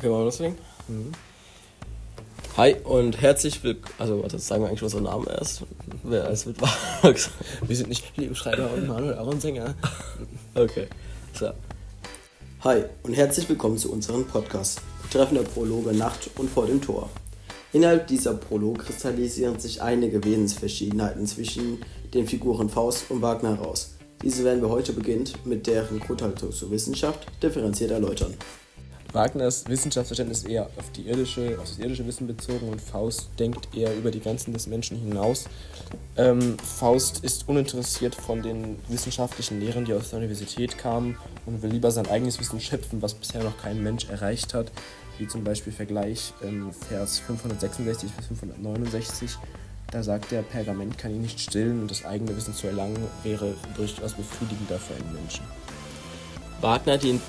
Okay, wollen wir loslegen? Mhm. Hi und herzlich willkommen. Also, warte, sagen wir eigentlich unseren Namen erst. Wer als mit Wir sind nicht Leo Schreiber und Manuel Aaron Sänger. Okay. So. Hi und herzlich willkommen zu unserem Podcast. Treffender Prologe Nacht und vor dem Tor. Innerhalb dieser Prolog kristallisieren sich einige Wesensverschiedenheiten zwischen den Figuren Faust und Wagner heraus. Diese werden wir heute beginnt mit deren Grundhaltung zur Wissenschaft differenziert erläutern. Wagners Wissenschaftsverständnis eher auf, die irdische, auf das irdische Wissen bezogen und Faust denkt eher über die Grenzen des Menschen hinaus. Ähm, Faust ist uninteressiert von den wissenschaftlichen Lehren, die aus der Universität kamen und will lieber sein eigenes Wissen schöpfen, was bisher noch kein Mensch erreicht hat, wie zum Beispiel Vergleich ähm, Vers 566 bis 569. Da sagt er, Pergament kann ihn nicht stillen und das eigene Wissen zu erlangen wäre durchaus befriedigender für einen Menschen. Wagner dient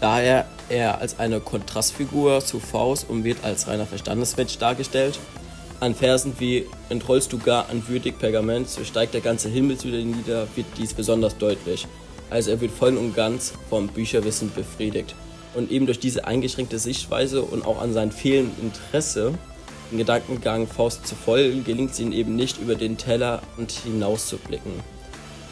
Daher er als eine Kontrastfigur zu Faust und wird als reiner Verstandesmensch dargestellt. An Versen wie Entrollst du gar an würdig Pergament, so steigt der ganze Himmel zu dir nieder, wird dies besonders deutlich. Also er wird voll und ganz vom Bücherwissen befriedigt. Und eben durch diese eingeschränkte Sichtweise und auch an sein fehlendes Interesse, den Gedankengang Faust zu folgen, gelingt es ihm eben nicht über den Teller und hinaus zu blicken.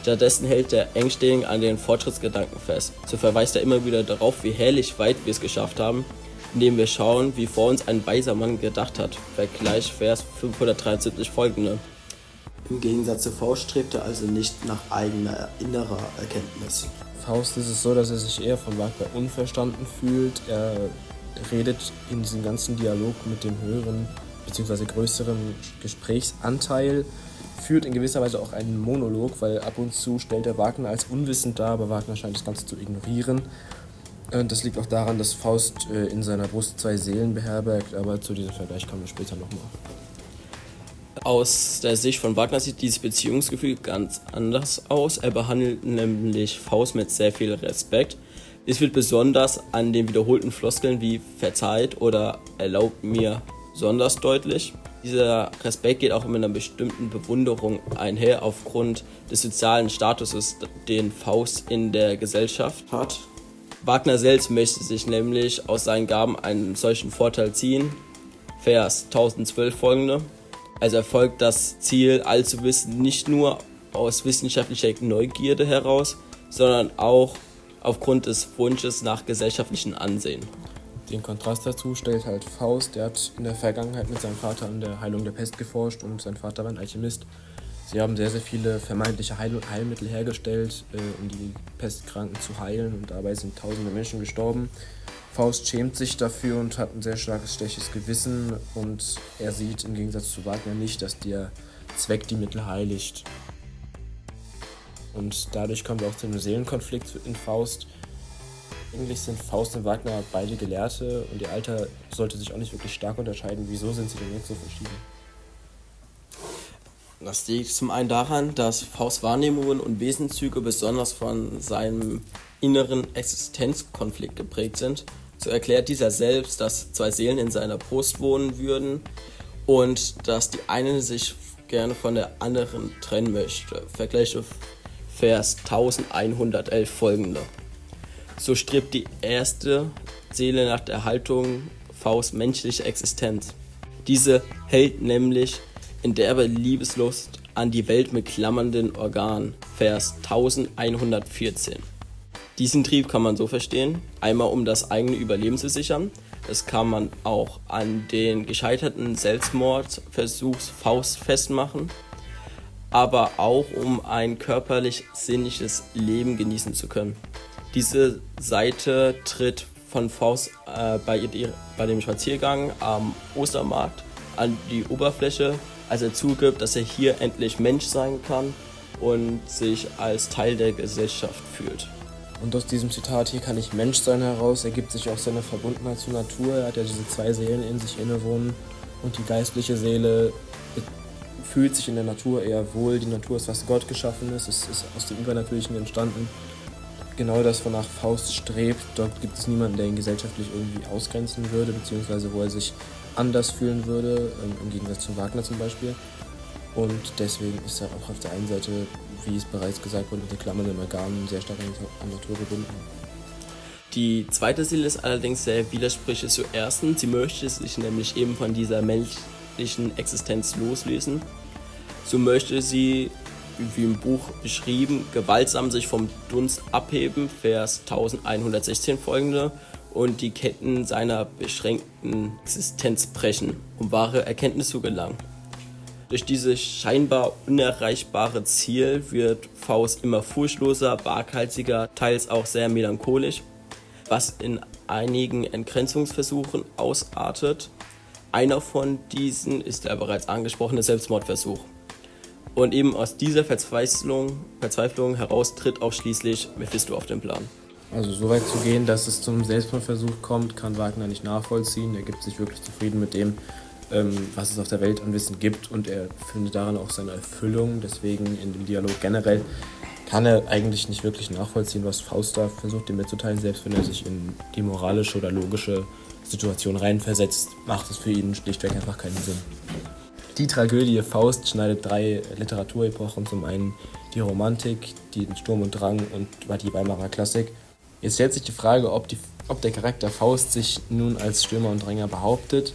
Stattdessen hält der Engstirn an den Fortschrittsgedanken fest. So verweist er immer wieder darauf, wie herrlich weit wir es geschafft haben, indem wir schauen, wie vor uns ein weiser Mann gedacht hat. Vergleich Vers 573 folgende. Im Gegensatz zu Faust strebt er also nicht nach eigener innerer Erkenntnis. Faust ist es so, dass er sich eher von Wagner unverstanden fühlt. Er redet in diesem ganzen Dialog mit dem höheren bzw. größeren Gesprächsanteil führt in gewisser Weise auch einen Monolog, weil ab und zu stellt er Wagner als unwissend dar, aber Wagner scheint das Ganze zu ignorieren. Das liegt auch daran, dass Faust äh, in seiner Brust zwei Seelen beherbergt, aber zu diesem Vergleich kommen wir später nochmal. Aus der Sicht von Wagner sieht dieses Beziehungsgefühl ganz anders aus. Er behandelt nämlich Faust mit sehr viel Respekt. Es wird besonders an den wiederholten Floskeln wie verzeiht oder erlaubt mir besonders deutlich. Dieser Respekt geht auch mit einer bestimmten Bewunderung einher aufgrund des sozialen Statuses, den Faust in der Gesellschaft hat. Wagner selbst möchte sich nämlich aus seinen Gaben einen solchen Vorteil ziehen. Vers 1012 folgende. Also erfolgt das Ziel, allzuwissen, nicht nur aus wissenschaftlicher Neugierde heraus, sondern auch aufgrund des Wunsches nach gesellschaftlichem Ansehen. Den Kontrast dazu stellt halt Faust, der hat in der Vergangenheit mit seinem Vater an der Heilung der Pest geforscht und sein Vater war ein Alchemist. Sie haben sehr, sehr viele vermeintliche Heil Heilmittel hergestellt, äh, um die Pestkranken zu heilen und dabei sind tausende Menschen gestorben. Faust schämt sich dafür und hat ein sehr starkes, schlechtes Gewissen und er sieht im Gegensatz zu Wagner nicht, dass der Zweck die Mittel heiligt. Und dadurch kommen wir auch zu einem Seelenkonflikt in Faust. Eigentlich sind Faust und Wagner beide Gelehrte und ihr Alter sollte sich auch nicht wirklich stark unterscheiden. Wieso sind sie denn jetzt so verschieden? Das liegt zum einen daran, dass Faust Wahrnehmungen und Wesenszüge besonders von seinem inneren Existenzkonflikt geprägt sind. So erklärt dieser selbst, dass zwei Seelen in seiner Brust wohnen würden und dass die eine sich gerne von der anderen trennen möchte. Vergleiche Vers 1111 folgende. So strebt die erste Seele nach der Haltung Faust menschliche Existenz. Diese hält nämlich in derbe Liebeslust an die Welt mit klammernden Organen. Vers 1114. Diesen Trieb kann man so verstehen, einmal um das eigene Überleben zu sichern. Das kann man auch an den gescheiterten Selbstmordversuch Faust festmachen, aber auch um ein körperlich-sinnliches Leben genießen zu können. Diese Seite tritt von Faust äh, bei, bei dem Spaziergang am Ostermarkt an die Oberfläche, als er zugibt, dass er hier endlich Mensch sein kann und sich als Teil der Gesellschaft fühlt. Und aus diesem Zitat hier kann ich Mensch sein heraus, ergibt sich auch seine Verbundenheit zur Natur. Er hat ja diese zwei Seelen in sich innewohnen und die geistliche Seele fühlt sich in der Natur eher wohl. Die Natur ist, was Gott geschaffen ist, es ist aus dem Übernatürlichen entstanden genau das, wonach Faust strebt. Dort gibt es niemanden, der ihn gesellschaftlich irgendwie ausgrenzen würde, beziehungsweise wo er sich anders fühlen würde, ähm, im Gegensatz zu Wagner zum Beispiel. Und deswegen ist er auch auf der einen Seite, wie es bereits gesagt wurde, mit den Klammern im Organen sehr stark an die Natur gebunden. Die zweite Seele ist allerdings sehr widersprüchlich zur ersten. Sie möchte sich nämlich eben von dieser menschlichen Existenz loslösen. So möchte sie, wie im Buch beschrieben, gewaltsam sich vom Dunst abheben, Vers 1116 folgende, und die Ketten seiner beschränkten Existenz brechen, um wahre Erkenntnis zu gelangen. Durch dieses scheinbar unerreichbare Ziel wird Faust immer furchtloser, waghalsiger, teils auch sehr melancholisch, was in einigen Entgrenzungsversuchen ausartet. Einer von diesen ist der bereits angesprochene Selbstmordversuch. Und eben aus dieser Verzweiflung, Verzweiflung heraus tritt auch schließlich Mephisto auf den Plan. Also so weit zu gehen, dass es zum Selbstmordversuch kommt, kann Wagner nicht nachvollziehen. Er gibt sich wirklich zufrieden mit dem, ähm, was es auf der Welt an Wissen gibt und er findet daran auch seine Erfüllung. Deswegen in dem Dialog generell kann er eigentlich nicht wirklich nachvollziehen, was Faust da versucht, ihm mitzuteilen. Selbst wenn er sich in die moralische oder logische Situation reinversetzt, macht es für ihn schlichtweg einfach keinen Sinn. Die Tragödie Faust schneidet drei Literaturepochen. Zum einen die Romantik, den Sturm und Drang und die Weimarer Klassik. Jetzt stellt sich die Frage, ob, die, ob der Charakter Faust sich nun als Stürmer und Dränger behauptet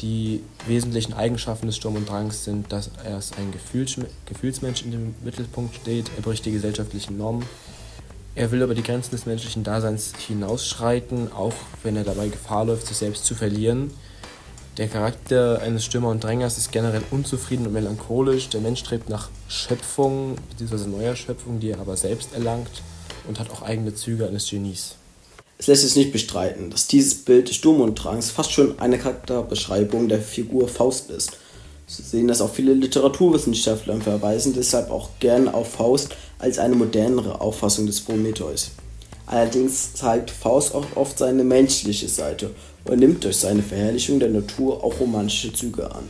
die wesentlichen Eigenschaften des Sturm und Drangs sind, dass er als ein Gefühls Gefühlsmensch in dem Mittelpunkt steht, er bricht die gesellschaftlichen Normen, er will über die Grenzen des menschlichen Daseins hinausschreiten, auch wenn er dabei Gefahr läuft, sich selbst zu verlieren. Der Charakter eines Stürmer und Drängers ist generell unzufrieden und melancholisch. Der Mensch strebt nach Schöpfung, bzw. neuer Schöpfung, die er aber selbst erlangt und hat auch eigene Züge eines Genies. Es lässt sich nicht bestreiten, dass dieses Bild des Sturm und Drangs fast schon eine Charakterbeschreibung der Figur Faust ist. Sehen das auch viele Literaturwissenschaftler und verweisen deshalb auch gern auf Faust als eine modernere Auffassung des Prometheus. Allerdings zeigt Faust auch oft seine menschliche Seite und nimmt durch seine Verherrlichung der Natur auch romantische Züge an.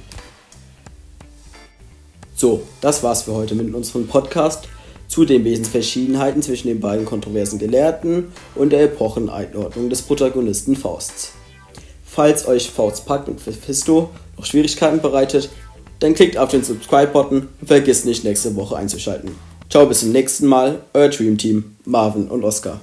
So, das war's für heute mit unserem Podcast zu den Wesensverschiedenheiten zwischen den beiden kontroversen Gelehrten und der Epocheneinordnung des Protagonisten Fausts. Falls euch Fausts Pakt mit Mephisto noch Schwierigkeiten bereitet, dann klickt auf den Subscribe-Button und vergisst nicht nächste Woche einzuschalten. Ciao, bis zum nächsten Mal, euer Dream Team, Marvin und Oscar.